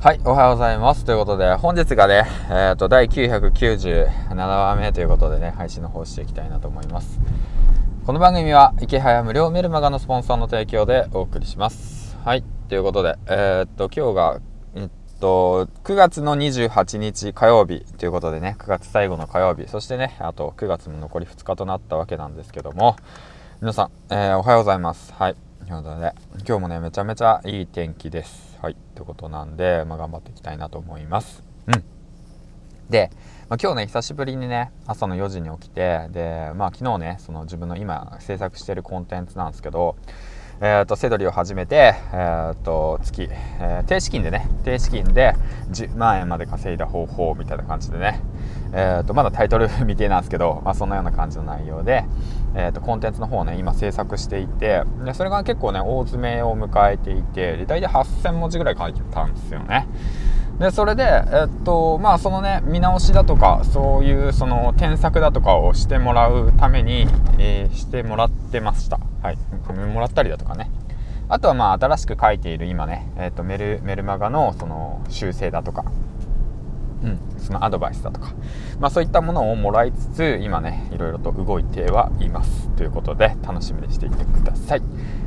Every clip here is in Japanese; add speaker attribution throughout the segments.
Speaker 1: はい、おはようございます。ということで、本日がね、えっ、ー、と、第997話目ということでね、配信の方していきたいなと思います。この番組は、池早無料メルマガのスポンサーの提供でお送りします。はい、ということで、えっ、ー、と、今日が、えっと、9月の28日火曜日ということでね、9月最後の火曜日、そしてね、あと9月も残り2日となったわけなんですけども、皆さん、えー、おはようございます。はい。ということで、今日もね、めちゃめちゃいい天気です。はい。ってことなんで、まあ、頑張っていきたいなと思います。うん。で、まあ、今日ね、久しぶりにね、朝の4時に起きて、で、まあ、昨日ね、その自分の今制作してるコンテンツなんですけど、えーと、セドリを始めて、えーと、月、えー、低資金でね低資金で10万円まで稼いだ方法みたいな感じでね、えーと、まだタイトル未定なんですけど、まあ、そんなような感じの内容で、えー、とコンテンツの方をね今制作していてでそれが結構ね大詰めを迎えていて大体8000文字ぐらい書いてたんですよね。でそれで、えっとまあ、そのね見直しだとかそういうその添削だとかをしてもらうために、えー、してもらってましたはいもらったりだとかね。あとはまあ新しく書いている今ね、えっとメルメルマガのその修正だとか。うん、そのアドバイスだとか、まあ、そういったものをもらいつつ今ねいろいろと動いてはいますということで楽しみにしていてください。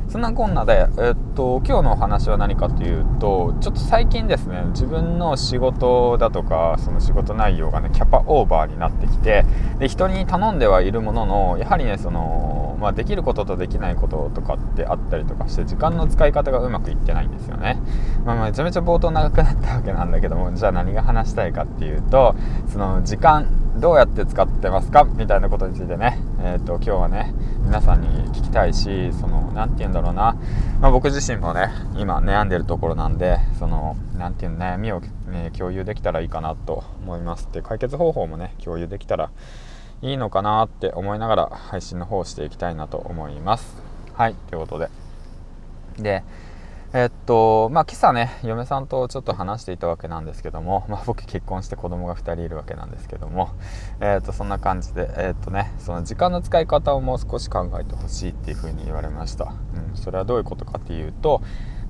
Speaker 1: そんなこんなで、えっと、今日のお話は何かというとちょっと最近ですね自分の仕事だとかその仕事内容がねキャパオーバーになってきてで人に頼んではいるもののやはりねその、まあ、できることとできないこととかってあったりとかして時間の使い方がうまくいってないんですよね、まあ、めちゃめちゃ冒頭長くなったわけなんだけどもじゃあ何が話したいかっていうとその時間どうやって使ってますかみたいなことについてね、えーと、今日はね皆さんに聞きたいしその何て言うんだろうな、まあ、僕自身もね今悩んでるところなんでその何て言うの悩みを、ね、共有できたらいいかなと思いますで解決方法もね共有できたらいいのかなって思いながら配信の方していきたいなと思います。はいということで。でえっとまあ今朝ね嫁さんとちょっと話していたわけなんですけども、まあ、僕結婚して子供が2人いるわけなんですけども、えっとそんな感じでえっとねその時間の使い方をもう少し考えてほしいっていうふうに言われました、うん、それはどういうことかっていうと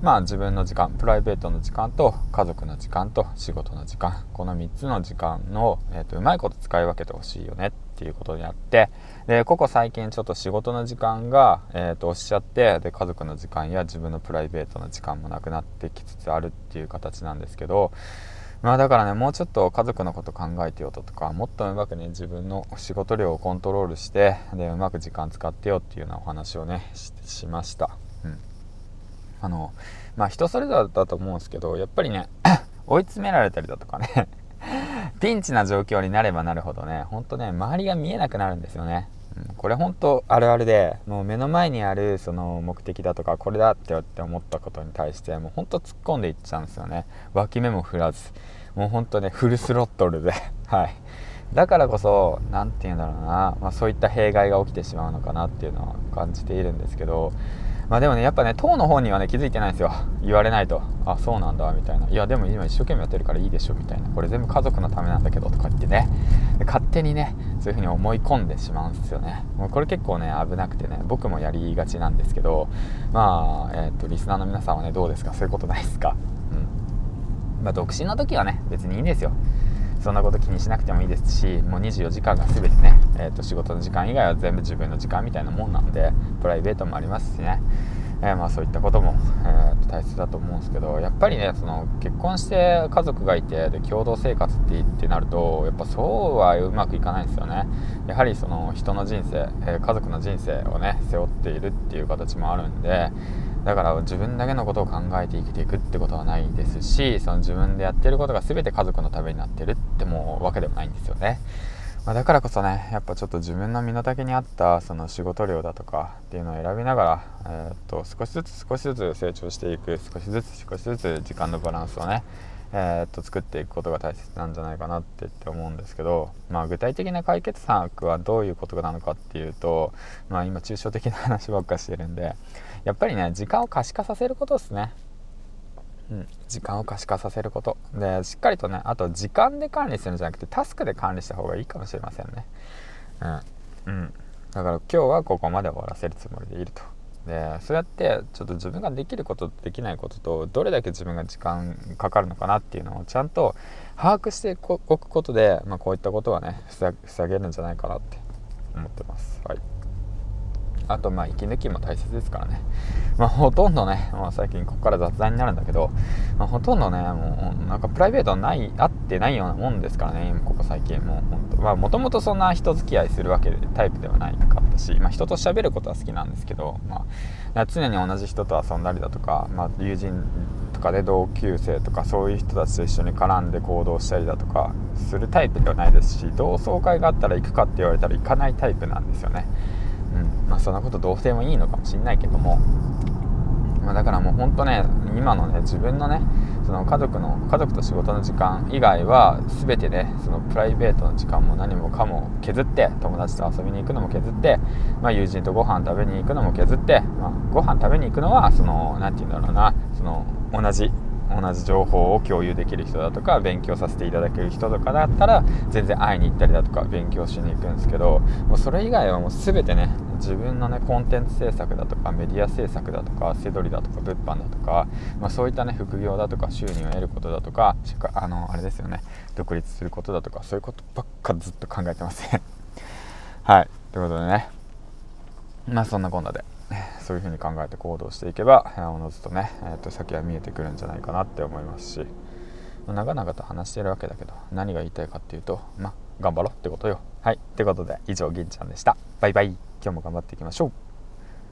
Speaker 1: まあ自分の時間プライベートの時間と家族の時間と仕事の時間この3つの時間の、えーと、うまいこと使い分けてほしいよねっていうことにあってでここ最近ちょっと仕事の時間が、えーと、押しゃってで家族の時間や自分のプライベートの時間もなくなってきつつあるっていう形なんですけどまあだからねもうちょっと家族のこと考えてよとかもっとうまくね自分の仕事量をコントロールしてでうまく時間使ってよっていうようなお話をねしました。うんあのまあ人それぞれだと思うんですけどやっぱりね 追い詰められたりだとかね ピンチな状況になればなるほどね、ほんとね、周りが見えなくなるんですよね。うん、これ本当あるあるで、もう目の前にあるその目的だとか、これだってって思ったことに対して、もうほんと突っ込んでいっちゃうんですよね。脇目も振らず。もうほんとね、フルスロットルで。はい。だからこそ、何て言うんだろうな、まあ、そういった弊害が起きてしまうのかなっていうのは感じているんですけど、まあでもね、やっぱね、当の方にはね、気づいてないんですよ。言われないと。あ、そうなんだ、みたいな。いや、でも今一生懸命やってるからいいでしょ、みたいな。これ全部家族のためなんだけど、とか言ってね。勝手にね、そういう風に思い込んでしまうんですよね。もうこれ結構ね、危なくてね、僕もやりがちなんですけど、まあ、えっ、ー、と、リスナーの皆さんはね、どうですか？そういうことないですか？うん。まあ、独身の時はね、別にいいんですよ。そんなこと気にしなくてもいいですしもう24時間が全てね、えーと、仕事の時間以外は全部自分の時間みたいなもんなのでプライベートもありますしね、えー、まあ、そういったことも、えー大切だと思うんですけどやっぱりねその結婚して家族がいてで共同生活ってってなるとやっぱそうはうまくいかないんですよね。やはりその人の人生、え、家族の人生をね背負っているっていう形もあるんでだから自分だけのことを考えて生きていくってことはないですしその自分でやってることが全て家族のためになってるってもうわけでもないんですよね、まあ、だからこそねやっぱちょっと自分の身の丈に合ったその仕事量だとかっていうのを選びながら、えー、っと少しずつ少しずつ成長していく少しずつ少しずつ時間のバランスをねえー、っと作っていくことが大切なんじゃないかなってって思うんですけど、まあ、具体的な解決策はどういうことなのかっていうと、まあ、今抽象的な話ばっかしてるんでやっぱりね時間を可視化させることですね。うん、時間を可視化させること。でしっかりとねあと時間で管理するんじゃなくてタスクで管理した方がいいかもしれませんね。うん、うん、だから今日はここまで終わらせるつもりでいると。でそうやってちょっと自分ができることできないこととどれだけ自分が時間かかるのかなっていうのをちゃんと把握しておくことで、まあ、こういったことはね防げるんじゃないかなって思ってます。はい。あとまあ息抜きも大切ですからね、まあ、ほとんどね、まあ、最近ここから雑談になるんだけど、まあ、ほとんどねもうなんかプライベートないあってないようなもんですからねここ最近ももともとそんな人付き合いするわけでタイプではないかったし、まあ、人と喋ることは好きなんですけど、まあ、常に同じ人と遊んだりだとか、まあ、友人とかで同級生とかそういう人たちと一緒に絡んで行動したりだとかするタイプではないですし同窓会があったら行くかって言われたら行かないタイプなんですよね。うん。まあ、そんなことどうでもいいのかもしんないけども、まあ、だからもうほんとね今のね自分のねその家族の家族と仕事の時間以外は全てねそのプライベートの時間も何もかも削って友達と遊びに行くのも削って、まあ、友人とご飯食べに行くのも削って、まあ、ご飯食べに行くのはその何て言うんだろうなその同じ同じ情報を共有できる人だとか勉強させていただける人とかだったら全然会いに行ったりだとか勉強しに行くんですけどもうそれ以外はもう全てね自分のねコンテンツ制作だとかメディア制作だとかセドリだとか物販だとか、まあ、そういったね副業だとか収入を得ることだとかあのあれですよね独立することだとかそういうことばっかずっと考えてますね。はい。ということでね。まあそんなこんなで。そういうふうに考えて行動していけばおのずとね、えー、と先は見えてくるんじゃないかなって思いますし長々と話してるわけだけど何が言いたいかっていうとまあ頑張ろうってことよ。はい。ってことで以上銀ちゃんでした。バイバイ。今日も頑張っていきましょう。